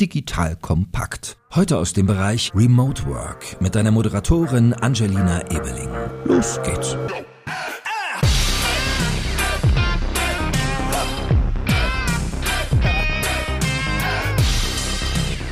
Digital kompakt. Heute aus dem Bereich Remote Work mit deiner Moderatorin Angelina Ebeling. Los geht's.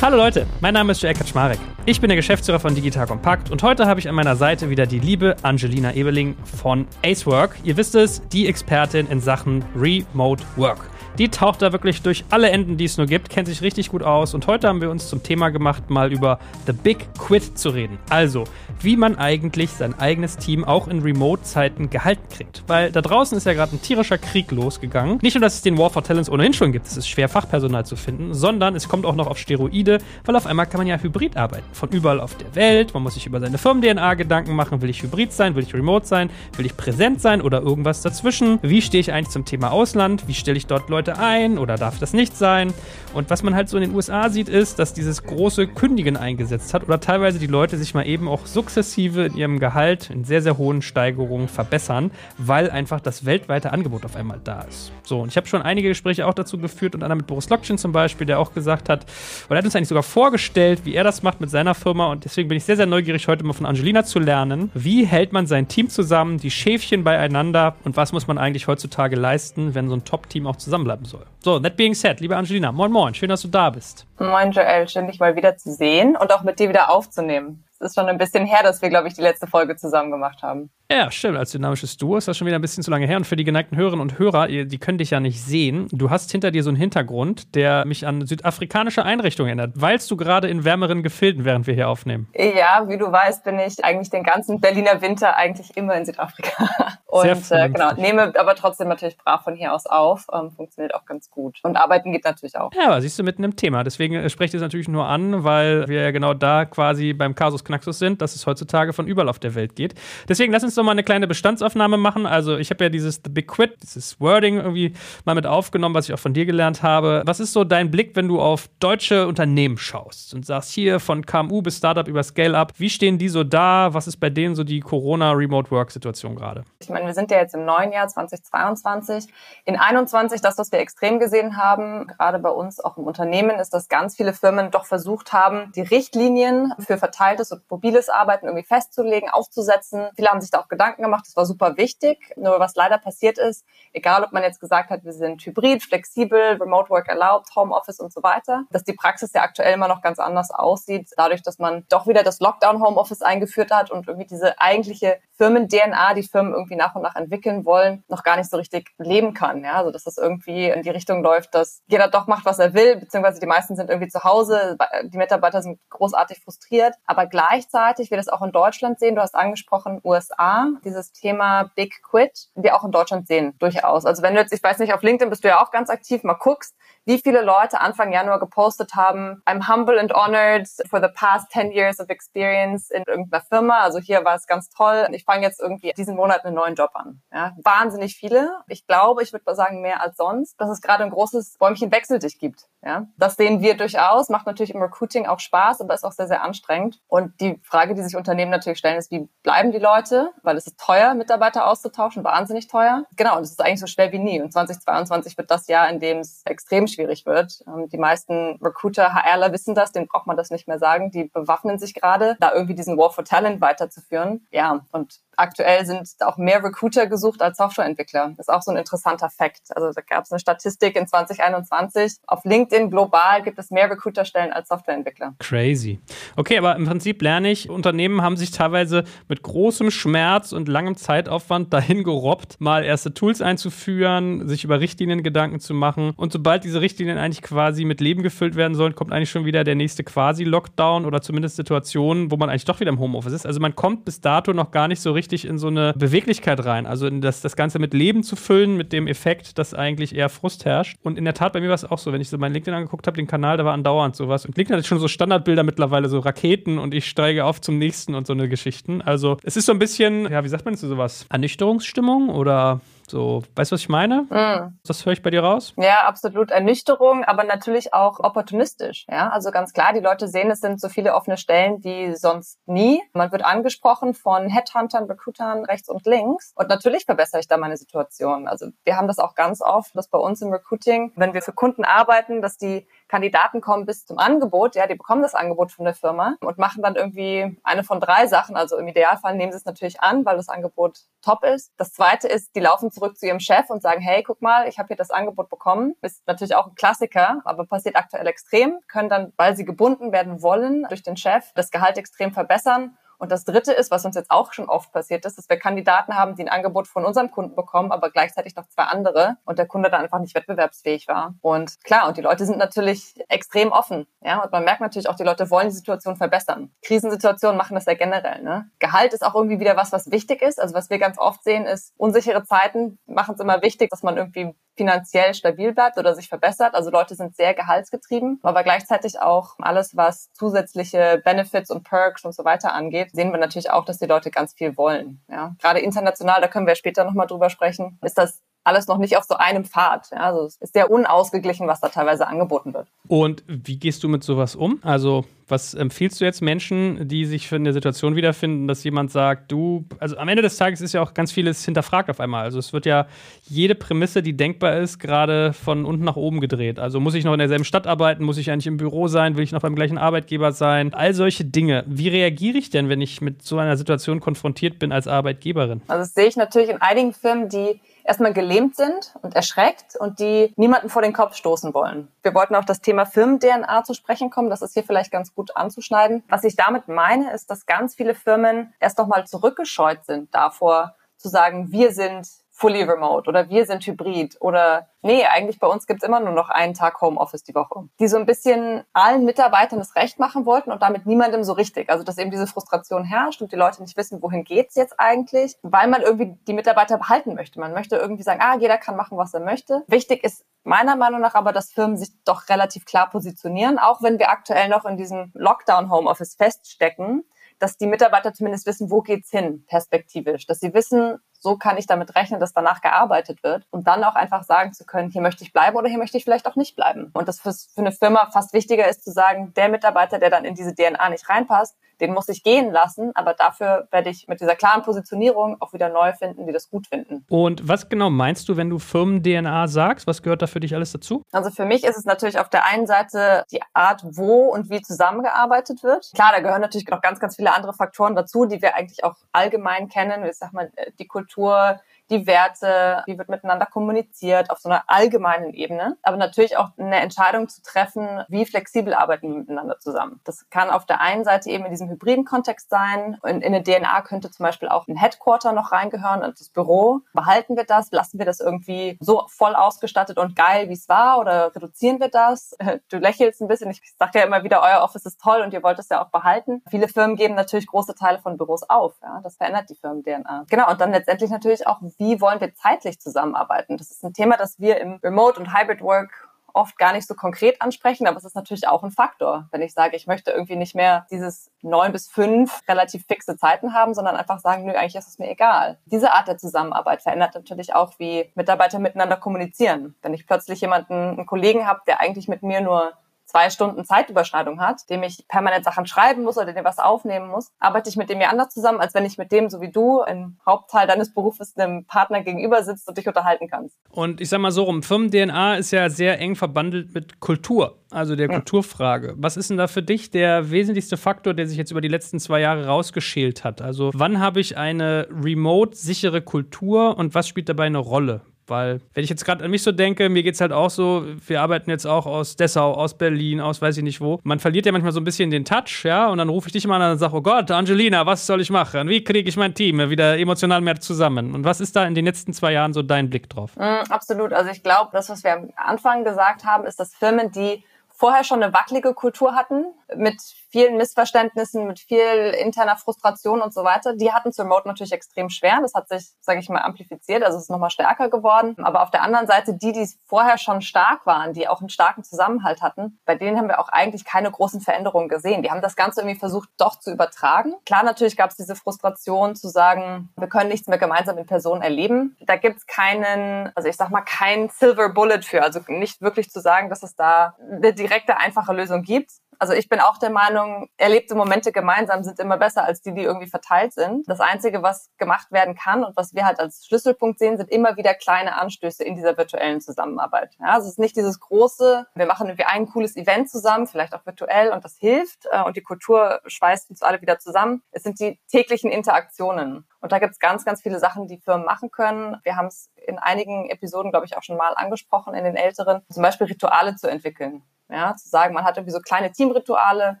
Hallo Leute, mein Name ist Joel Kaczmarek. Ich bin der Geschäftsführer von Digital Compact und heute habe ich an meiner Seite wieder die liebe Angelina Ebeling von Acework. Ihr wisst es, die Expertin in Sachen Remote Work. Die taucht da wirklich durch alle Enden, die es nur gibt, kennt sich richtig gut aus und heute haben wir uns zum Thema gemacht, mal über The Big Quit zu reden. Also, wie man eigentlich sein eigenes Team auch in Remote-Zeiten gehalten kriegt. Weil da draußen ist ja gerade ein tierischer Krieg losgegangen. Nicht nur, dass es den War for Talents ohnehin schon gibt, es ist schwer, Fachpersonal zu finden, sondern es kommt auch noch auf Steroide, weil auf einmal kann man ja hybrid arbeiten. Von überall auf der Welt. Man muss sich über seine Firmen-DNA Gedanken machen. Will ich hybrid sein? Will ich remote sein? Will ich präsent sein oder irgendwas dazwischen? Wie stehe ich eigentlich zum Thema Ausland? Wie stelle ich dort Leute ein oder darf das nicht sein? Und was man halt so in den USA sieht, ist, dass dieses große Kündigen eingesetzt hat oder teilweise die Leute sich mal eben auch sukzessive in ihrem Gehalt in sehr, sehr hohen Steigerungen verbessern, weil einfach das weltweite Angebot auf einmal da ist. So, und ich habe schon einige Gespräche auch dazu geführt, unter anderem mit Boris Lokchin zum Beispiel, der auch gesagt hat, oder er hat uns eigentlich sogar vorgestellt, wie er das macht mit seiner Firma und deswegen bin ich sehr, sehr neugierig, heute mal von Angelina zu lernen, wie hält man sein Team zusammen, die Schäfchen beieinander und was muss man eigentlich heutzutage leisten, wenn so ein Top-Team auch zusammenbleiben soll. So, that being said, liebe Angelina, moin moin, schön, dass du da bist. Moin Joel, schön dich mal wieder zu sehen und auch mit dir wieder aufzunehmen. Es ist schon ein bisschen her, dass wir, glaube ich, die letzte Folge zusammen gemacht haben. Ja, stimmt. Als dynamisches Duo ist das schon wieder ein bisschen zu lange her. Und für die geneigten Hörerinnen und Hörer, die können dich ja nicht sehen. Du hast hinter dir so einen Hintergrund, der mich an südafrikanische Einrichtungen erinnert. Weilst du gerade in wärmeren Gefilden, während wir hier aufnehmen? Ja, wie du weißt, bin ich eigentlich den ganzen Berliner Winter eigentlich immer in Südafrika. Und äh, genau, nehme aber trotzdem natürlich brav von hier aus auf. Ähm, funktioniert auch ganz gut. Und arbeiten geht natürlich auch. Ja, aber siehst du mitten im Thema. Deswegen äh, spreche ich es natürlich nur an, weil wir ja genau da quasi beim Kasus Knaxus sind, dass es heutzutage von überall auf der Welt geht. Deswegen lass uns doch mal eine kleine Bestandsaufnahme machen. Also ich habe ja dieses The Big Quit, dieses Wording irgendwie mal mit aufgenommen, was ich auch von dir gelernt habe. Was ist so dein Blick, wenn du auf deutsche Unternehmen schaust und sagst, hier von KMU bis Startup über Scale-Up, wie stehen die so da? Was ist bei denen so die Corona-Remote-Work-Situation gerade? Ich meine, wir sind ja jetzt im neuen Jahr 2022. In 21, das, was wir extrem gesehen haben, gerade bei uns auch im Unternehmen, ist, dass ganz viele Firmen doch versucht haben, die Richtlinien für verteiltes und mobiles Arbeiten irgendwie festzulegen, aufzusetzen. Viele haben sich da auch Gedanken gemacht, das war super wichtig. Nur was leider passiert ist, egal ob man jetzt gesagt hat, wir sind hybrid, flexibel, Remote Work erlaubt, Homeoffice und so weiter, dass die Praxis ja aktuell immer noch ganz anders aussieht, dadurch, dass man doch wieder das Lockdown Homeoffice eingeführt hat und irgendwie diese eigentliche Firmen-DNA, die Firmen irgendwie nach und nach entwickeln wollen, noch gar nicht so richtig leben kann. Ja? Also dass das irgendwie in die Richtung läuft, dass jeder doch macht, was er will, beziehungsweise die meisten sind irgendwie zu Hause, die Mitarbeiter sind großartig frustriert. Aber gleichzeitig, wir das auch in Deutschland sehen, du hast angesprochen USA, dieses Thema Big Quit, wir auch in Deutschland sehen, durchaus. Also wenn du jetzt, ich weiß nicht, auf LinkedIn bist du ja auch ganz aktiv, mal guckst, wie viele Leute Anfang Januar gepostet haben, I'm humble and honored for the past 10 years of experience in irgendeiner Firma. Also hier war es ganz toll. Ich fange jetzt irgendwie diesen Monat einen neuen Job an. Ja, wahnsinnig viele. Ich glaube, ich würde mal sagen, mehr als sonst, dass es gerade ein großes Bäumchen wechsel dich gibt. Ja, das sehen wir durchaus. Macht natürlich im Recruiting auch Spaß, aber ist auch sehr, sehr anstrengend. Und die Frage, die sich Unternehmen natürlich stellen, ist, wie bleiben die Leute? Weil es ist teuer, Mitarbeiter auszutauschen, wahnsinnig teuer. Genau. Und es ist eigentlich so schwer wie nie. Und 2022 wird das Jahr, in dem es extrem schwierig wird. Ähm, die meisten Recruiter, HRler wissen das, denen braucht man das nicht mehr sagen. Die bewaffnen sich gerade, da irgendwie diesen War for Talent weiterzuführen. Ja, und aktuell sind auch mehr Recruiter gesucht als Softwareentwickler. Das ist auch so ein interessanter Fakt. Also da gab es eine Statistik in 2021. Auf LinkedIn global gibt es mehr Recruiterstellen als Softwareentwickler. Crazy. Okay, aber im Prinzip lerne ich, Unternehmen haben sich teilweise mit großem Schmerz und langem Zeitaufwand dahin gerobbt, mal erste Tools einzuführen, sich über Richtlinien Gedanken zu machen. Und sobald diese Richtlinien eigentlich quasi mit Leben gefüllt werden sollen, kommt eigentlich schon wieder der nächste quasi Lockdown oder zumindest Situationen, wo man eigentlich doch wieder im Homeoffice ist. Also man kommt bis dato noch gar nicht so richtig in so eine Beweglichkeit rein. Also das, das Ganze mit Leben zu füllen, mit dem Effekt, dass eigentlich eher Frust herrscht. Und in der Tat, bei mir war es auch so, wenn ich so meinen LinkedIn angeguckt habe, den Kanal, da war andauernd sowas. Und LinkedIn hat schon so Standardbilder mittlerweile, so Raketen und ich steige auf zum nächsten und so eine Geschichten. Also es ist so ein bisschen, ja, wie sagt man zu sowas? Ernüchterungsstimmung oder So, weißt du, was ich meine? Mm. Das höre ich bei dir raus? Ja, absolut. Ernüchterung, aber natürlich auch opportunistisch. Ja, also ganz klar, die Leute sehen, es sind so viele offene Stellen wie sonst nie. Man wird angesprochen von Headhuntern, Recruitern rechts und links. Und natürlich verbessere ich da meine Situation. Also wir haben das auch ganz oft, dass bei uns im Recruiting, wenn wir für Kunden arbeiten, dass die Kandidaten kommen bis zum Angebot, ja, die bekommen das Angebot von der Firma und machen dann irgendwie eine von drei Sachen. Also im Idealfall nehmen sie es natürlich an, weil das Angebot top ist. Das zweite ist, die laufen zurück zu ihrem Chef und sagen, hey, guck mal, ich habe hier das Angebot bekommen. Ist natürlich auch ein Klassiker, aber passiert aktuell extrem, können dann, weil sie gebunden werden wollen durch den Chef, das Gehalt extrem verbessern und das Dritte ist, was uns jetzt auch schon oft passiert ist, dass wir Kandidaten haben, die ein Angebot von unserem Kunden bekommen, aber gleichzeitig noch zwei andere und der Kunde dann einfach nicht wettbewerbsfähig war. Und klar, und die Leute sind natürlich extrem offen. Ja, und man merkt natürlich auch, die Leute wollen die Situation verbessern. Krisensituationen machen das ja generell. Ne? Gehalt ist auch irgendwie wieder was, was wichtig ist. Also was wir ganz oft sehen, ist, unsichere Zeiten machen es immer wichtig, dass man irgendwie finanziell stabil bleibt oder sich verbessert. Also Leute sind sehr gehaltsgetrieben, aber gleichzeitig auch alles, was zusätzliche Benefits und Perks und so weiter angeht, sehen wir natürlich auch, dass die Leute ganz viel wollen. Ja. Gerade international, da können wir später nochmal drüber sprechen, ist das alles noch nicht auf so einem Pfad. Ja, also es ist sehr unausgeglichen, was da teilweise angeboten wird. Und wie gehst du mit sowas um? Also was empfiehlst du jetzt Menschen, die sich in der Situation wiederfinden, dass jemand sagt, du, also am Ende des Tages ist ja auch ganz vieles hinterfragt auf einmal. Also es wird ja jede Prämisse, die denkbar ist, gerade von unten nach oben gedreht. Also muss ich noch in derselben Stadt arbeiten? Muss ich eigentlich im Büro sein? Will ich noch beim gleichen Arbeitgeber sein? All solche Dinge. Wie reagiere ich denn, wenn ich mit so einer Situation konfrontiert bin als Arbeitgeberin? Also das sehe ich natürlich in einigen Firmen, die erstmal gelähmt sind und erschreckt und die niemanden vor den Kopf stoßen wollen. Wir wollten auf das Thema Firmen-DNA zu sprechen kommen. Das ist hier vielleicht ganz gut anzuschneiden. Was ich damit meine, ist, dass ganz viele Firmen erst nochmal zurückgescheut sind davor, zu sagen, wir sind fully remote oder wir sind hybrid oder nee, eigentlich bei uns gibt's immer nur noch einen Tag Homeoffice die Woche. Die so ein bisschen allen Mitarbeitern das Recht machen wollten und damit niemandem so richtig. Also dass eben diese Frustration herrscht und die Leute nicht wissen, wohin geht's jetzt eigentlich, weil man irgendwie die Mitarbeiter behalten möchte. Man möchte irgendwie sagen, ah, jeder kann machen, was er möchte. Wichtig ist meiner Meinung nach aber, dass Firmen sich doch relativ klar positionieren, auch wenn wir aktuell noch in diesem Lockdown Homeoffice feststecken dass die Mitarbeiter zumindest wissen, wo geht's hin, perspektivisch. Dass sie wissen, so kann ich damit rechnen, dass danach gearbeitet wird und dann auch einfach sagen zu können, hier möchte ich bleiben oder hier möchte ich vielleicht auch nicht bleiben. Und das für, für eine Firma fast wichtiger ist zu sagen, der Mitarbeiter, der dann in diese DNA nicht reinpasst, den muss ich gehen lassen, aber dafür werde ich mit dieser klaren Positionierung auch wieder neue finden, die das gut finden. Und was genau meinst du, wenn du Firmen-DNA sagst? Was gehört da für dich alles dazu? Also für mich ist es natürlich auf der einen Seite die Art, wo und wie zusammengearbeitet wird. Klar, da gehören natürlich noch ganz, ganz viele andere Faktoren dazu, die wir eigentlich auch allgemein kennen. Ich sag mal, die Kultur Kultur, die Werte, wie wird miteinander kommuniziert auf so einer allgemeinen Ebene, aber natürlich auch eine Entscheidung zu treffen, wie flexibel arbeiten wir miteinander zusammen. Das kann auf der einen Seite eben in diesem hybriden Kontext sein. In, in eine DNA könnte zum Beispiel auch ein Headquarter noch reingehören, also das Büro. Behalten wir das? Lassen wir das irgendwie so voll ausgestattet und geil, wie es war oder reduzieren wir das? Du lächelst ein bisschen. Ich sage ja immer wieder, euer Office ist toll und ihr wollt es ja auch behalten. Viele Firmen geben natürlich große Teile von Büros auf. Ja? Das verändert die Firmen-DNA. Genau, und dann letztendlich natürlich auch, wie wollen wir zeitlich zusammenarbeiten? Das ist ein Thema, das wir im Remote und Hybrid Work oft gar nicht so konkret ansprechen, aber es ist natürlich auch ein Faktor. Wenn ich sage, ich möchte irgendwie nicht mehr dieses neun bis fünf relativ fixe Zeiten haben, sondern einfach sagen, nö, eigentlich ist es mir egal. Diese Art der Zusammenarbeit verändert natürlich auch, wie Mitarbeiter miteinander kommunizieren. Wenn ich plötzlich jemanden, einen Kollegen habe, der eigentlich mit mir nur zwei Stunden Zeitüberschneidung hat, dem ich permanent Sachen schreiben muss oder dem was aufnehmen muss, arbeite ich mit dem ja anders zusammen, als wenn ich mit dem, so wie du, im Hauptteil deines Berufes einem Partner gegenüber sitzt und dich unterhalten kannst. Und ich sag mal so rum, Firmen-DNA ist ja sehr eng verbandelt mit Kultur, also der ja. Kulturfrage. Was ist denn da für dich der wesentlichste Faktor, der sich jetzt über die letzten zwei Jahre rausgeschält hat? Also wann habe ich eine remote-sichere Kultur und was spielt dabei eine Rolle? Weil, wenn ich jetzt gerade an mich so denke, mir geht es halt auch so, wir arbeiten jetzt auch aus Dessau, aus Berlin, aus weiß ich nicht wo. Man verliert ja manchmal so ein bisschen den Touch, ja, und dann rufe ich dich mal an und sage, oh Gott, Angelina, was soll ich machen? Wie kriege ich mein Team wieder emotional mehr zusammen? Und was ist da in den letzten zwei Jahren so dein Blick drauf? Mm, absolut. Also ich glaube, das, was wir am Anfang gesagt haben, ist, dass Firmen, die vorher schon eine wackelige Kultur hatten, mit vielen Missverständnissen, mit viel interner Frustration und so weiter. Die hatten es Remote natürlich extrem schwer. Das hat sich, sage ich mal, amplifiziert, also es ist nochmal stärker geworden. Aber auf der anderen Seite, die, die vorher schon stark waren, die auch einen starken Zusammenhalt hatten, bei denen haben wir auch eigentlich keine großen Veränderungen gesehen. Die haben das Ganze irgendwie versucht, doch zu übertragen. Klar, natürlich gab es diese Frustration zu sagen, wir können nichts mehr gemeinsam in Person erleben. Da gibt es keinen, also ich sag mal, kein Silver Bullet für. Also nicht wirklich zu sagen, dass es da eine direkte, einfache Lösung gibt. Also ich bin auch der Meinung, erlebte Momente gemeinsam sind immer besser als die, die irgendwie verteilt sind. Das Einzige, was gemacht werden kann und was wir halt als Schlüsselpunkt sehen, sind immer wieder kleine Anstöße in dieser virtuellen Zusammenarbeit. Ja, also es ist nicht dieses große, wir machen irgendwie ein cooles Event zusammen, vielleicht auch virtuell und das hilft äh, und die Kultur schweißt uns alle wieder zusammen. Es sind die täglichen Interaktionen. Und da gibt es ganz, ganz viele Sachen, die Firmen machen können. Wir haben es in einigen Episoden, glaube ich, auch schon mal angesprochen, in den älteren, zum Beispiel Rituale zu entwickeln. Ja, zu sagen, man hat irgendwie so kleine Teamrituale,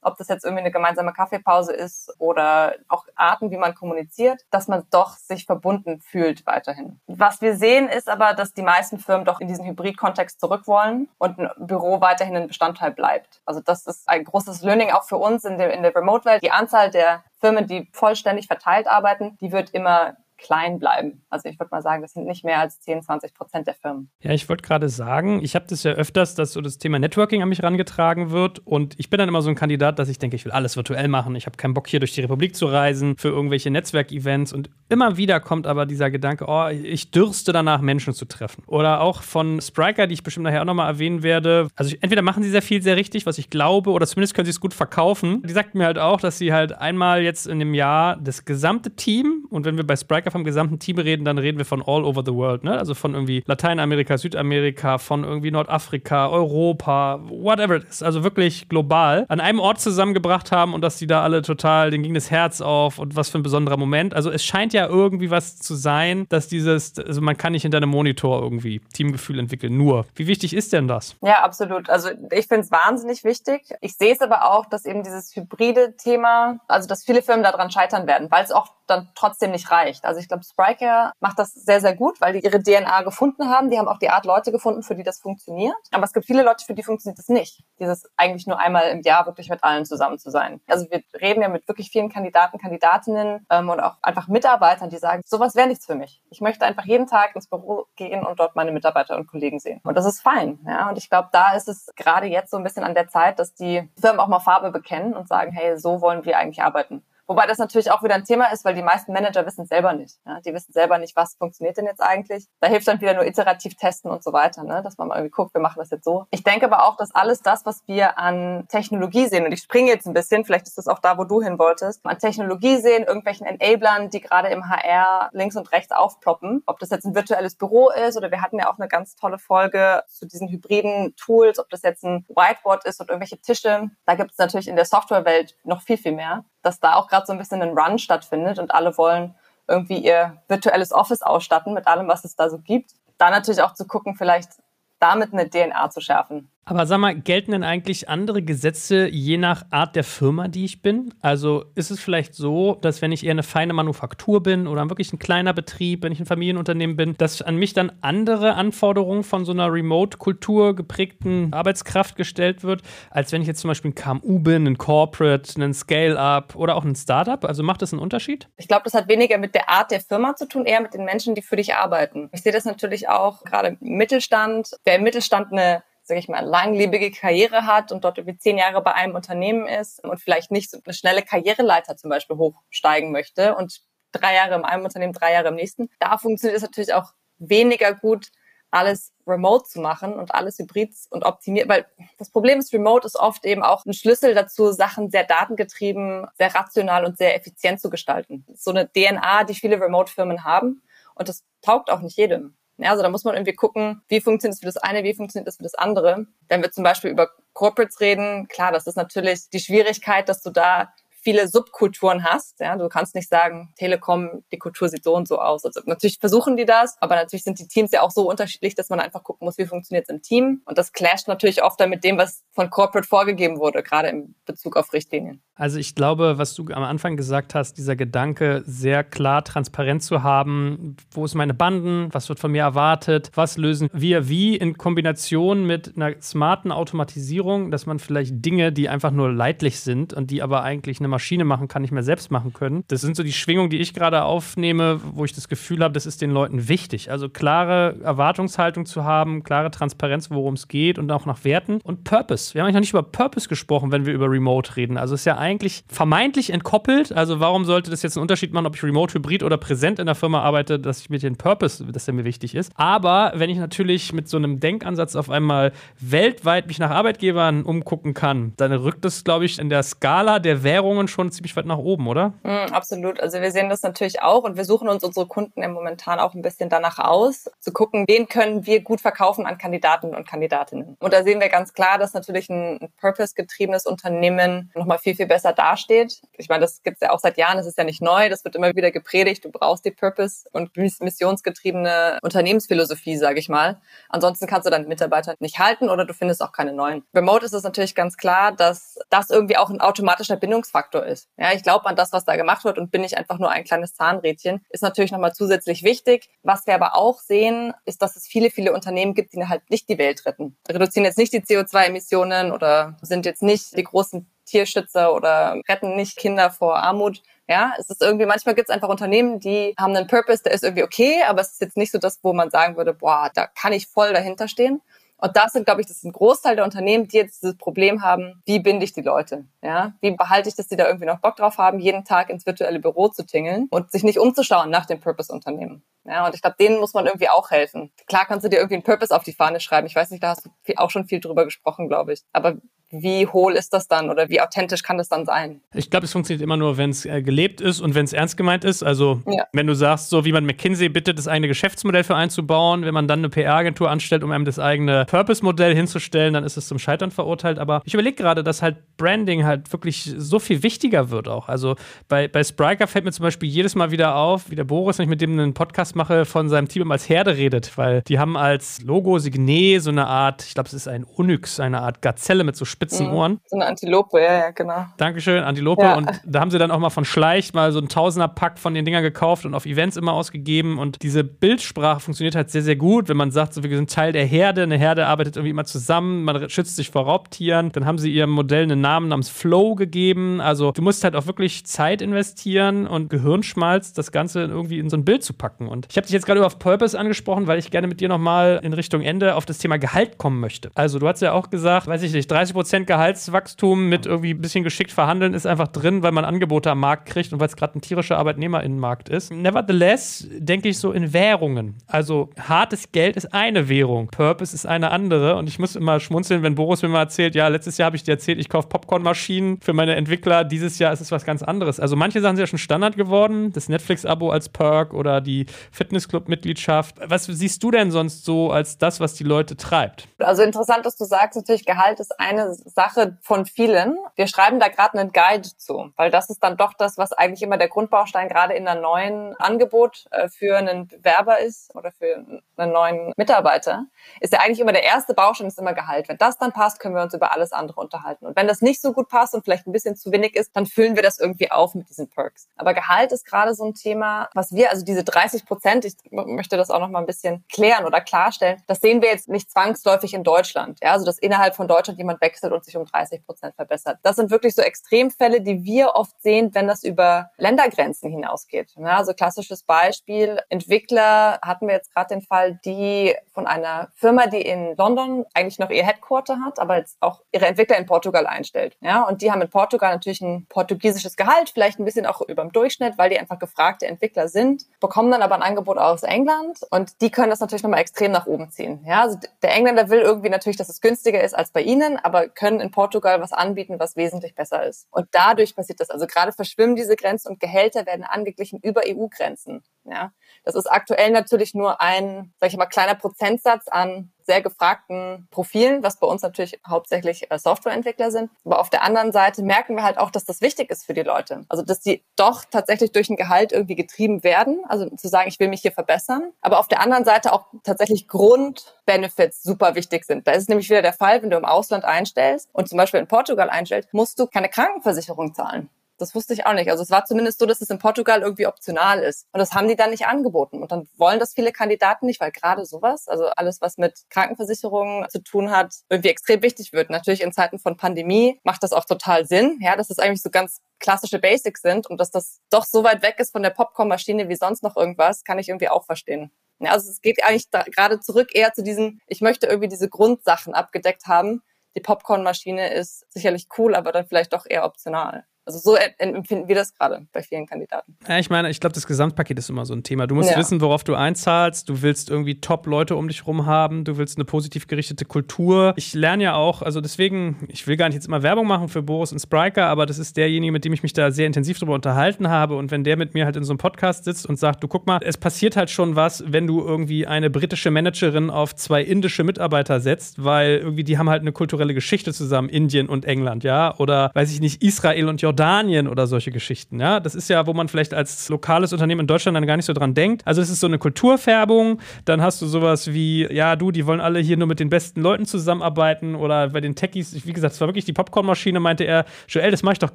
ob das jetzt irgendwie eine gemeinsame Kaffeepause ist oder auch Arten, wie man kommuniziert, dass man doch sich verbunden fühlt weiterhin. Was wir sehen, ist aber, dass die meisten Firmen doch in diesen Hybrid-Kontext zurück wollen und ein Büro weiterhin ein Bestandteil bleibt. Also das ist ein großes Learning auch für uns in der, in der Remote-Welt. Die Anzahl der Firmen, die vollständig verteilt arbeiten, die wird immer klein bleiben. Also ich würde mal sagen, das sind nicht mehr als 10, 20 Prozent der Firmen. Ja, ich wollte gerade sagen, ich habe das ja öfters, dass so das Thema Networking an mich herangetragen wird und ich bin dann immer so ein Kandidat, dass ich denke, ich will alles virtuell machen. Ich habe keinen Bock hier durch die Republik zu reisen für irgendwelche Netzwerkevents und immer wieder kommt aber dieser Gedanke, oh, ich dürste danach Menschen zu treffen. Oder auch von Spriker, die ich bestimmt nachher auch nochmal erwähnen werde. Also entweder machen sie sehr viel sehr richtig, was ich glaube, oder zumindest können sie es gut verkaufen. Die sagt mir halt auch, dass sie halt einmal jetzt in dem Jahr das gesamte Team und wenn wir bei Spriker vom gesamten Team reden, dann reden wir von all over the world, ne? Also von irgendwie Lateinamerika, Südamerika, von irgendwie Nordafrika, Europa, whatever it is. Also wirklich global an einem Ort zusammengebracht haben und dass die da alle total, denen ging das Herz auf und was für ein besonderer Moment. Also es scheint ja irgendwie was zu sein, dass dieses, also man kann nicht hinter einem Monitor irgendwie Teamgefühl entwickeln. Nur. Wie wichtig ist denn das? Ja, absolut. Also ich finde es wahnsinnig wichtig. Ich sehe es aber auch, dass eben dieses hybride Thema, also dass viele Firmen daran scheitern werden, weil es auch dann trotzdem nicht reicht. Also ich glaube, Sprycare macht das sehr, sehr gut, weil die ihre DNA gefunden haben. Die haben auch die Art Leute gefunden, für die das funktioniert. Aber es gibt viele Leute, für die funktioniert das nicht. Dieses eigentlich nur einmal im Jahr wirklich mit allen zusammen zu sein. Also wir reden ja mit wirklich vielen Kandidaten, Kandidatinnen ähm, und auch einfach Mitarbeitern, die sagen, sowas wäre nichts für mich. Ich möchte einfach jeden Tag ins Büro gehen und dort meine Mitarbeiter und Kollegen sehen. Und das ist fein. Ja? Und ich glaube, da ist es gerade jetzt so ein bisschen an der Zeit, dass die Firmen auch mal Farbe bekennen und sagen, hey, so wollen wir eigentlich arbeiten. Wobei das natürlich auch wieder ein Thema ist, weil die meisten Manager wissen es selber nicht. Ja? Die wissen selber nicht, was funktioniert denn jetzt eigentlich. Da hilft dann wieder nur iterativ testen und so weiter, ne? dass man mal irgendwie guckt, wir machen das jetzt so. Ich denke aber auch, dass alles das, was wir an Technologie sehen, und ich springe jetzt ein bisschen, vielleicht ist das auch da, wo du hin wolltest, an Technologie sehen, irgendwelchen Enablern, die gerade im HR links und rechts aufploppen, ob das jetzt ein virtuelles Büro ist oder wir hatten ja auch eine ganz tolle Folge zu diesen hybriden Tools, ob das jetzt ein Whiteboard ist oder irgendwelche Tische. Da gibt es natürlich in der Softwarewelt noch viel, viel mehr dass da auch gerade so ein bisschen ein Run stattfindet und alle wollen irgendwie ihr virtuelles Office ausstatten mit allem, was es da so gibt. Da natürlich auch zu gucken, vielleicht damit eine DNA zu schärfen. Aber sag mal, gelten denn eigentlich andere Gesetze je nach Art der Firma, die ich bin? Also ist es vielleicht so, dass wenn ich eher eine feine Manufaktur bin oder wirklich ein kleiner Betrieb, wenn ich ein Familienunternehmen bin, dass an mich dann andere Anforderungen von so einer Remote-Kultur geprägten Arbeitskraft gestellt wird, als wenn ich jetzt zum Beispiel ein KMU bin, ein Corporate, ein Scale-Up oder auch ein Startup? Also macht das einen Unterschied? Ich glaube, das hat weniger mit der Art der Firma zu tun, eher mit den Menschen, die für dich arbeiten. Ich sehe das natürlich auch gerade im Mittelstand. Wer im Mittelstand eine sage ich mal, langlebige Karriere hat und dort über zehn Jahre bei einem Unternehmen ist und vielleicht nicht so eine schnelle Karriereleiter zum Beispiel hochsteigen möchte und drei Jahre in einem Unternehmen, drei Jahre im nächsten, da funktioniert es natürlich auch weniger gut, alles remote zu machen und alles hybrid und optimiert, weil das Problem ist, remote ist oft eben auch ein Schlüssel dazu, Sachen sehr datengetrieben, sehr rational und sehr effizient zu gestalten. So eine DNA, die viele Remote-Firmen haben und das taugt auch nicht jedem. Ja, also da muss man irgendwie gucken, wie funktioniert es für das eine, wie funktioniert es für das andere. Wenn wir zum Beispiel über Corporates reden, klar, das ist natürlich die Schwierigkeit, dass du da viele Subkulturen hast. Ja, du kannst nicht sagen, Telekom, die Kultur sieht so und so aus. Also natürlich versuchen die das, aber natürlich sind die Teams ja auch so unterschiedlich, dass man einfach gucken muss, wie funktioniert es im Team. Und das clasht natürlich oft dann mit dem, was von Corporate vorgegeben wurde, gerade in Bezug auf Richtlinien. Also ich glaube, was du am Anfang gesagt hast, dieser Gedanke, sehr klar transparent zu haben, wo ist meine Banden, was wird von mir erwartet, was lösen wir wie in Kombination mit einer smarten Automatisierung, dass man vielleicht Dinge, die einfach nur leidlich sind und die aber eigentlich eine Maschine machen kann, nicht mehr selbst machen können. Das sind so die Schwingungen, die ich gerade aufnehme, wo ich das Gefühl habe, das ist den Leuten wichtig. Also klare Erwartungshaltung zu haben, klare Transparenz, worum es geht und auch nach Werten und Purpose. Wir haben eigentlich noch nicht über Purpose gesprochen, wenn wir über Remote reden. Also ist ja eigentlich vermeintlich entkoppelt. Also warum sollte das jetzt einen Unterschied machen, ob ich remote, hybrid oder präsent in der Firma arbeite, dass ich mit dem Purpose, dass der mir wichtig ist. Aber wenn ich natürlich mit so einem Denkansatz auf einmal weltweit mich nach Arbeitgebern umgucken kann, dann rückt das, glaube ich, in der Skala der Währungen schon ziemlich weit nach oben, oder? Mm, absolut. Also wir sehen das natürlich auch und wir suchen uns unsere Kunden ja momentan auch ein bisschen danach aus, zu gucken, wen können wir gut verkaufen an Kandidaten und Kandidatinnen. Und da sehen wir ganz klar, dass natürlich ein purpose-getriebenes Unternehmen nochmal viel, viel besser besser dasteht. Ich meine, das gibt es ja auch seit Jahren, das ist ja nicht neu, das wird immer wieder gepredigt, du brauchst die Purpose und missionsgetriebene Unternehmensphilosophie, sage ich mal. Ansonsten kannst du deine Mitarbeiter nicht halten oder du findest auch keine neuen. Remote ist es natürlich ganz klar, dass das irgendwie auch ein automatischer Bindungsfaktor ist. Ja, ich glaube an das, was da gemacht wird und bin ich einfach nur ein kleines Zahnrädchen, ist natürlich nochmal zusätzlich wichtig. Was wir aber auch sehen, ist, dass es viele, viele Unternehmen gibt, die halt nicht die Welt retten. Reduzieren jetzt nicht die CO2-Emissionen oder sind jetzt nicht die großen Tierschützer oder retten nicht Kinder vor Armut. Ja, es ist irgendwie, manchmal gibt es einfach Unternehmen, die haben einen Purpose, der ist irgendwie okay, aber es ist jetzt nicht so das, wo man sagen würde, boah, da kann ich voll dahinter stehen. Und das sind, glaube ich, das ist ein Großteil der Unternehmen, die jetzt dieses Problem haben, wie binde ich die Leute? Ja, wie behalte ich, dass die da irgendwie noch Bock drauf haben, jeden Tag ins virtuelle Büro zu tingeln und sich nicht umzuschauen nach dem Purpose-Unternehmen? Ja, und ich glaube, denen muss man irgendwie auch helfen. Klar kannst du dir irgendwie einen Purpose auf die Fahne schreiben. Ich weiß nicht, da hast du auch schon viel drüber gesprochen, glaube ich. Aber wie hohl ist das dann oder wie authentisch kann das dann sein? Ich glaube, es funktioniert immer nur, wenn es äh, gelebt ist und wenn es ernst gemeint ist. Also, ja. wenn du sagst, so wie man McKinsey bittet, das eigene Geschäftsmodell für einzubauen, wenn man dann eine PR-Agentur anstellt, um einem das eigene Purpose-Modell hinzustellen, dann ist es zum Scheitern verurteilt. Aber ich überlege gerade, dass halt Branding halt wirklich so viel wichtiger wird auch. Also, bei, bei Spriker fällt mir zum Beispiel jedes Mal wieder auf, wie der Boris, wenn ich mit dem einen Podcast mache, von seinem Team als Herde redet, weil die haben als Logo Signet so eine Art, ich glaube, es ist ein Onyx, eine Art Gazelle mit so spitzen mhm. Ohren. So eine Antilope, ja, ja, genau. Dankeschön, Antilope. Ja. Und da haben sie dann auch mal von Schleicht mal so ein Tausender-Pack von den Dingern gekauft und auf Events immer ausgegeben. Und diese Bildsprache funktioniert halt sehr, sehr gut, wenn man sagt, so, wir sind Teil der Herde. Eine Herde arbeitet irgendwie immer zusammen, man schützt sich vor Raubtieren. Dann haben sie ihrem Modell einen Namen namens Flow gegeben. Also du musst halt auch wirklich Zeit investieren und Gehirnschmalz, das Ganze irgendwie in so ein Bild zu packen. Und ich habe dich jetzt gerade auf Purpose angesprochen, weil ich gerne mit dir nochmal in Richtung Ende auf das Thema Gehalt kommen möchte. Also du hast ja auch gesagt, weiß ich nicht, 30% Gehalt Gehaltswachstum mit irgendwie ein bisschen geschickt verhandeln ist einfach drin, weil man Angebote am Markt kriegt und weil es gerade ein tierischer Arbeitnehmerinnenmarkt ist. Nevertheless denke ich so in Währungen. Also hartes Geld ist eine Währung, Purpose ist eine andere und ich muss immer schmunzeln, wenn Boris mir mal erzählt, ja, letztes Jahr habe ich dir erzählt, ich kaufe Popcornmaschinen für meine Entwickler, dieses Jahr ist es was ganz anderes. Also manche Sachen sind ja schon Standard geworden, das Netflix-Abo als Perk oder die Fitnessclub-Mitgliedschaft. Was siehst du denn sonst so als das, was die Leute treibt? Also interessant, dass du sagst, natürlich Gehalt ist eine Sache, von vielen. Wir schreiben da gerade einen Guide zu, weil das ist dann doch das, was eigentlich immer der Grundbaustein gerade in einem neuen Angebot äh, für einen Bewerber ist oder für einen neuen Mitarbeiter. Ist ja eigentlich immer der erste Baustein ist immer Gehalt. Wenn das dann passt, können wir uns über alles andere unterhalten. Und wenn das nicht so gut passt und vielleicht ein bisschen zu wenig ist, dann füllen wir das irgendwie auf mit diesen Perks. Aber Gehalt ist gerade so ein Thema, was wir, also diese 30 Prozent, ich möchte das auch noch mal ein bisschen klären oder klarstellen, das sehen wir jetzt nicht zwangsläufig in Deutschland. Ja, also dass innerhalb von Deutschland jemand wechselt und sich um 30 Prozent verbessert. Das sind wirklich so Extremfälle, die wir oft sehen, wenn das über Ländergrenzen hinausgeht. Ja, also klassisches Beispiel, Entwickler hatten wir jetzt gerade den Fall, die von einer Firma, die in London eigentlich noch ihr Headquarter hat, aber jetzt auch ihre Entwickler in Portugal einstellt. Ja, und die haben in Portugal natürlich ein portugiesisches Gehalt, vielleicht ein bisschen auch über dem Durchschnitt, weil die einfach gefragte Entwickler sind, bekommen dann aber ein Angebot aus England und die können das natürlich nochmal extrem nach oben ziehen. Ja, also der Engländer will irgendwie natürlich, dass es günstiger ist als bei ihnen, aber können in Portugal was anbieten, was wesentlich besser ist. Und dadurch passiert das. Also gerade verschwimmen diese Grenzen und Gehälter werden angeglichen über EU-Grenzen. Ja, das ist aktuell natürlich nur ein, sag ich mal, kleiner Prozentsatz an sehr gefragten Profilen, was bei uns natürlich hauptsächlich äh, Softwareentwickler sind. Aber auf der anderen Seite merken wir halt auch, dass das wichtig ist für die Leute. Also, dass die doch tatsächlich durch ein Gehalt irgendwie getrieben werden. Also zu sagen, ich will mich hier verbessern. Aber auf der anderen Seite auch tatsächlich Grundbenefits super wichtig sind. Da ist es nämlich wieder der Fall, wenn du im Ausland einstellst und zum Beispiel in Portugal einstellst, musst du keine Krankenversicherung zahlen. Das wusste ich auch nicht. Also es war zumindest so, dass es in Portugal irgendwie optional ist. Und das haben die dann nicht angeboten. Und dann wollen das viele Kandidaten nicht, weil gerade sowas, also alles, was mit Krankenversicherungen zu tun hat, irgendwie extrem wichtig wird. Natürlich in Zeiten von Pandemie macht das auch total Sinn, ja, dass es eigentlich so ganz klassische Basics sind und dass das doch so weit weg ist von der Popcornmaschine wie sonst noch irgendwas, kann ich irgendwie auch verstehen. Ja, also es geht eigentlich gerade zurück eher zu diesem, ich möchte irgendwie diese Grundsachen abgedeckt haben. Die Popcornmaschine ist sicherlich cool, aber dann vielleicht doch eher optional. Also so empfinden wir das gerade bei vielen Kandidaten. Ja, ich meine, ich glaube, das Gesamtpaket ist immer so ein Thema. Du musst ja. wissen, worauf du einzahlst. Du willst irgendwie Top-Leute um dich rum haben. Du willst eine positiv gerichtete Kultur. Ich lerne ja auch, also deswegen, ich will gar nicht jetzt immer Werbung machen für Boris und Spriker, aber das ist derjenige, mit dem ich mich da sehr intensiv drüber unterhalten habe. Und wenn der mit mir halt in so einem Podcast sitzt und sagt, du guck mal, es passiert halt schon was, wenn du irgendwie eine britische Managerin auf zwei indische Mitarbeiter setzt, weil irgendwie die haben halt eine kulturelle Geschichte zusammen, Indien und England, ja? Oder weiß ich nicht, Israel und Jordanien Jordanien oder solche Geschichten. Ja, das ist ja, wo man vielleicht als lokales Unternehmen in Deutschland dann gar nicht so dran denkt. Also es ist so eine Kulturfärbung. Dann hast du sowas wie, ja, du, die wollen alle hier nur mit den besten Leuten zusammenarbeiten oder bei den Techies. Wie gesagt, es war wirklich die Popcornmaschine, meinte er. Joel, das mache ich doch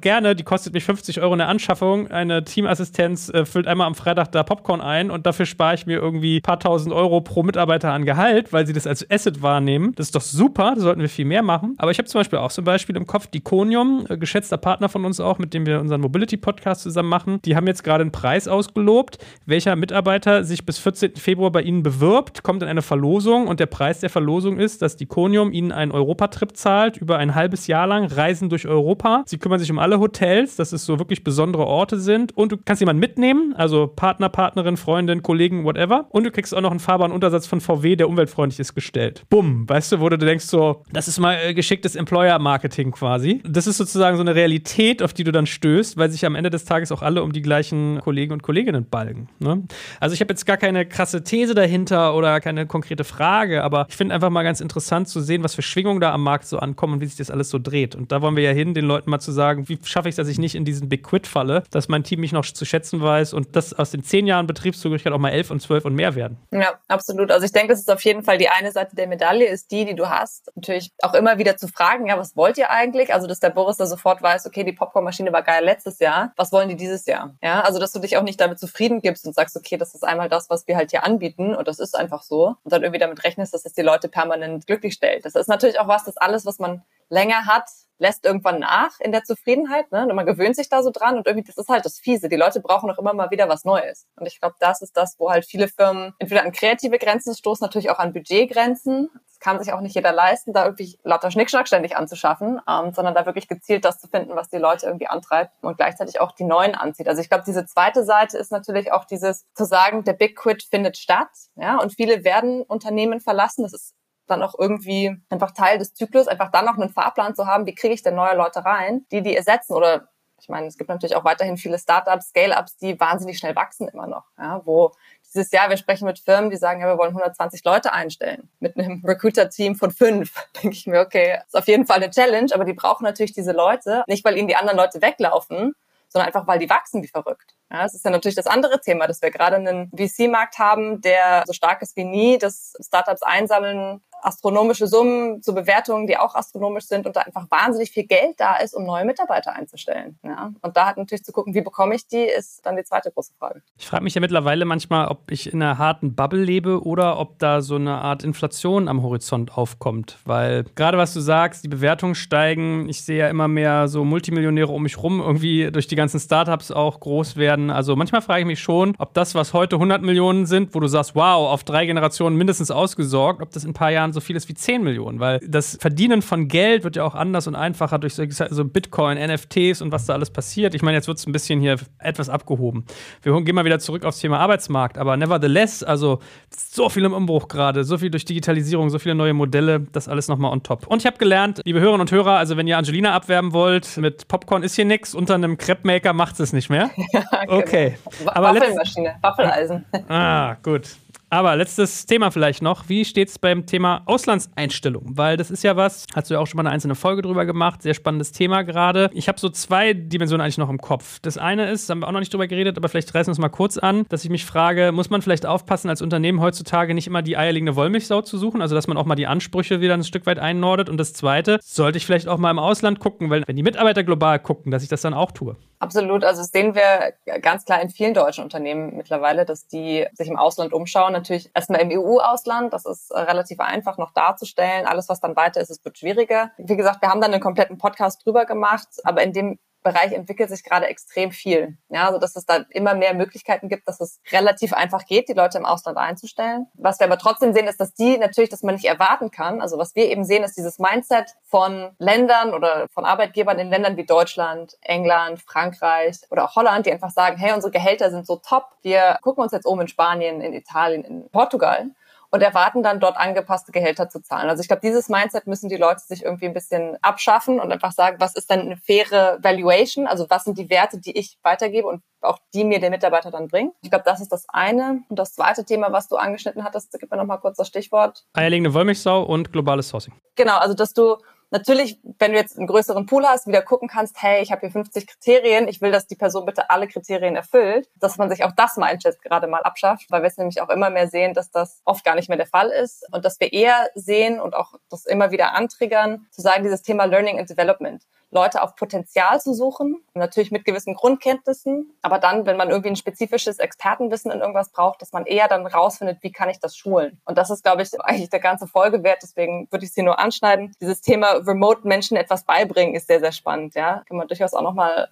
gerne. Die kostet mich 50 Euro in der Anschaffung. Eine Teamassistenz äh, füllt einmal am Freitag da Popcorn ein und dafür spare ich mir irgendwie ein paar tausend Euro pro Mitarbeiter an Gehalt, weil sie das als Asset wahrnehmen. Das ist doch super. Da sollten wir viel mehr machen. Aber ich habe zum Beispiel auch ein Beispiel im Kopf. Die Konium, äh, geschätzter Partner von uns auch, mit dem wir unseren Mobility-Podcast zusammen machen, die haben jetzt gerade einen Preis ausgelobt. Welcher Mitarbeiter sich bis 14. Februar bei Ihnen bewirbt, kommt in eine Verlosung und der Preis der Verlosung ist, dass die Konium Ihnen einen Europatrip zahlt, über ein halbes Jahr lang Reisen durch Europa. Sie kümmern sich um alle Hotels, dass es so wirklich besondere Orte sind und du kannst jemanden mitnehmen, also Partner, Partnerin, Freundin, Kollegen, whatever. Und du kriegst auch noch einen fahrbaren Untersatz von VW, der umweltfreundlich ist, gestellt. Bumm, weißt du, wo du denkst so, das ist mal äh, geschicktes Employer-Marketing quasi. Das ist sozusagen so eine Realität, auf die du dann stößt, weil sich am Ende des Tages auch alle um die gleichen Kollegen und Kolleginnen balgen. Ne? Also ich habe jetzt gar keine krasse These dahinter oder keine konkrete Frage, aber ich finde einfach mal ganz interessant zu sehen, was für Schwingungen da am Markt so ankommen und wie sich das alles so dreht. Und da wollen wir ja hin, den Leuten mal zu sagen, wie schaffe ich es, dass ich nicht in diesen Big Quit falle, dass mein Team mich noch zu schätzen weiß und dass aus den zehn Jahren Betriebszugehörigkeit auch mal elf und zwölf und mehr werden. Ja, absolut. Also ich denke, das ist auf jeden Fall die eine Seite der Medaille, ist die, die du hast. Natürlich auch immer wieder zu fragen, ja, was wollt ihr eigentlich? Also, dass der Boris da sofort weiß, okay, die Popcornmaschine war geil letztes Jahr, was wollen die dieses Jahr? Ja, also dass du dich auch nicht damit zufrieden gibst und sagst, okay, das ist einmal das, was wir halt hier anbieten und das ist einfach so und dann irgendwie damit rechnest, dass es die Leute permanent glücklich stellt. Das ist natürlich auch was, das alles, was man länger hat, lässt irgendwann nach in der Zufriedenheit. Ne? Und man gewöhnt sich da so dran und irgendwie, das ist halt das Fiese. Die Leute brauchen auch immer mal wieder was Neues. Und ich glaube, das ist das, wo halt viele Firmen entweder an kreative Grenzen stoßen, natürlich auch an Budgetgrenzen. Kann sich auch nicht jeder leisten, da irgendwie lauter Schnickschnack ständig anzuschaffen, ähm, sondern da wirklich gezielt das zu finden, was die Leute irgendwie antreibt und gleichzeitig auch die Neuen anzieht. Also ich glaube, diese zweite Seite ist natürlich auch dieses zu sagen, der Big Quit findet statt, ja, und viele werden Unternehmen verlassen. Das ist dann auch irgendwie einfach Teil des Zyklus, einfach dann noch einen Fahrplan zu haben, wie kriege ich denn neue Leute rein, die die ersetzen oder ich meine, es gibt natürlich auch weiterhin viele Startups, Scale-ups, die wahnsinnig schnell wachsen immer noch, ja, wo dieses Jahr, wir sprechen mit Firmen, die sagen, ja, wir wollen 120 Leute einstellen. Mit einem Recruiter-Team von fünf. Denke ich mir, okay, ist auf jeden Fall eine Challenge, aber die brauchen natürlich diese Leute, nicht weil ihnen die anderen Leute weglaufen, sondern einfach, weil die wachsen wie verrückt. Ja, das ist ja natürlich das andere Thema, dass wir gerade einen VC-Markt haben, der so stark ist wie nie, dass Startups einsammeln, astronomische Summen zu Bewertungen, die auch astronomisch sind und da einfach wahnsinnig viel Geld da ist, um neue Mitarbeiter einzustellen. Ja? Und da hat natürlich zu gucken, wie bekomme ich die, ist dann die zweite große Frage. Ich frage mich ja mittlerweile manchmal, ob ich in einer harten Bubble lebe oder ob da so eine Art Inflation am Horizont aufkommt. Weil gerade was du sagst, die Bewertungen steigen. Ich sehe ja immer mehr so Multimillionäre um mich rum irgendwie durch die ganzen Startups auch groß werden. Also manchmal frage ich mich schon, ob das, was heute 100 Millionen sind, wo du sagst, wow, auf drei Generationen mindestens ausgesorgt, ob das in ein paar Jahren Jahren so viel ist wie 10 Millionen, weil das Verdienen von Geld wird ja auch anders und einfacher durch so also Bitcoin, NFTs und was da alles passiert. Ich meine, jetzt wird es ein bisschen hier etwas abgehoben. Wir gehen mal wieder zurück aufs Thema Arbeitsmarkt, aber nevertheless, also so viel im Umbruch gerade, so viel durch Digitalisierung, so viele neue Modelle, das alles nochmal on top. Und ich habe gelernt, liebe Hörerinnen und Hörer, also wenn ihr Angelina abwerben wollt, mit Popcorn ist hier nichts, unter einem Crepe-Maker macht es nicht mehr. Genau. Okay. Waffelmaschine, Waffeleisen. Ah, gut. Aber letztes Thema vielleicht noch. Wie steht es beim Thema Auslandseinstellung? Weil das ist ja was, hast du ja auch schon mal eine einzelne Folge drüber gemacht, sehr spannendes Thema gerade. Ich habe so zwei Dimensionen eigentlich noch im Kopf. Das eine ist, haben wir auch noch nicht drüber geredet, aber vielleicht reißen wir es mal kurz an, dass ich mich frage, muss man vielleicht aufpassen, als Unternehmen heutzutage nicht immer die eierlegende Wollmilchsau zu suchen, also dass man auch mal die Ansprüche wieder ein Stück weit einnordet. Und das zweite, sollte ich vielleicht auch mal im Ausland gucken, weil wenn die Mitarbeiter global gucken, dass ich das dann auch tue. Absolut. Also das sehen wir ganz klar in vielen deutschen Unternehmen mittlerweile, dass die sich im Ausland umschauen. Natürlich erstmal im EU-Ausland. Das ist äh, relativ einfach noch darzustellen. Alles, was dann weiter ist, es wird schwieriger. Wie gesagt, wir haben dann einen kompletten Podcast drüber gemacht. Aber in dem Bereich entwickelt sich gerade extrem viel. Ja, also dass es da immer mehr Möglichkeiten gibt, dass es relativ einfach geht, die Leute im Ausland einzustellen. Was wir aber trotzdem sehen, ist, dass die natürlich, dass man nicht erwarten kann. Also was wir eben sehen, ist dieses Mindset von Ländern oder von Arbeitgebern in Ländern wie Deutschland, England, Frankreich oder auch Holland, die einfach sagen, hey, unsere Gehälter sind so top. Wir gucken uns jetzt um in Spanien, in Italien, in Portugal und erwarten dann dort angepasste Gehälter zu zahlen. Also ich glaube, dieses Mindset müssen die Leute sich irgendwie ein bisschen abschaffen und einfach sagen, was ist denn eine faire Valuation? Also was sind die Werte, die ich weitergebe und auch die mir der Mitarbeiter dann bringt. Ich glaube, das ist das eine. Und das zweite Thema, was du angeschnitten hattest, gib mir noch mal kurz das Stichwort. Eierlegende Wollmilchsau und globales Sourcing. Genau, also dass du natürlich, wenn du jetzt einen größeren Pool hast, wieder gucken kannst, hey, ich habe hier 50 Kriterien, ich will, dass die Person bitte alle Kriterien erfüllt, dass man sich auch das Mindset gerade mal abschafft, weil wir es nämlich auch immer mehr sehen, dass das oft gar nicht mehr der Fall ist und dass wir eher sehen und auch das immer wieder antriggern, zu sagen, dieses Thema Learning and Development. Leute auf Potenzial zu suchen, natürlich mit gewissen Grundkenntnissen, aber dann, wenn man irgendwie ein spezifisches Expertenwissen in irgendwas braucht, dass man eher dann rausfindet, wie kann ich das schulen. Und das ist, glaube ich, eigentlich der ganze Folgewert, deswegen würde ich sie nur anschneiden. Dieses Thema Remote Menschen etwas beibringen ist sehr, sehr spannend, ja. Kann man durchaus auch nochmal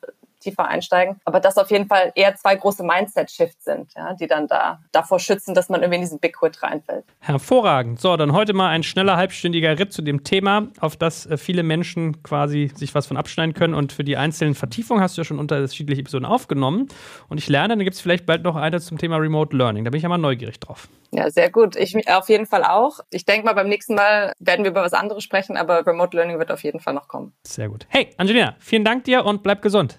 tiefer einsteigen. Aber das auf jeden Fall eher zwei große Mindset-Shifts sind, ja, die dann da davor schützen, dass man irgendwie in diesen Big Quit reinfällt. Hervorragend. So, dann heute mal ein schneller halbstündiger Ritt zu dem Thema, auf das äh, viele Menschen quasi sich was von abschneiden können. Und für die einzelnen Vertiefungen hast du ja schon unterschiedliche Episoden aufgenommen. Und ich lerne, dann gibt es vielleicht bald noch eine zum Thema Remote Learning. Da bin ich ja mal neugierig drauf. Ja, sehr gut. Ich auf jeden Fall auch. Ich denke mal, beim nächsten Mal werden wir über was anderes sprechen, aber Remote Learning wird auf jeden Fall noch kommen. Sehr gut. Hey, Angelina, vielen Dank dir und bleib gesund.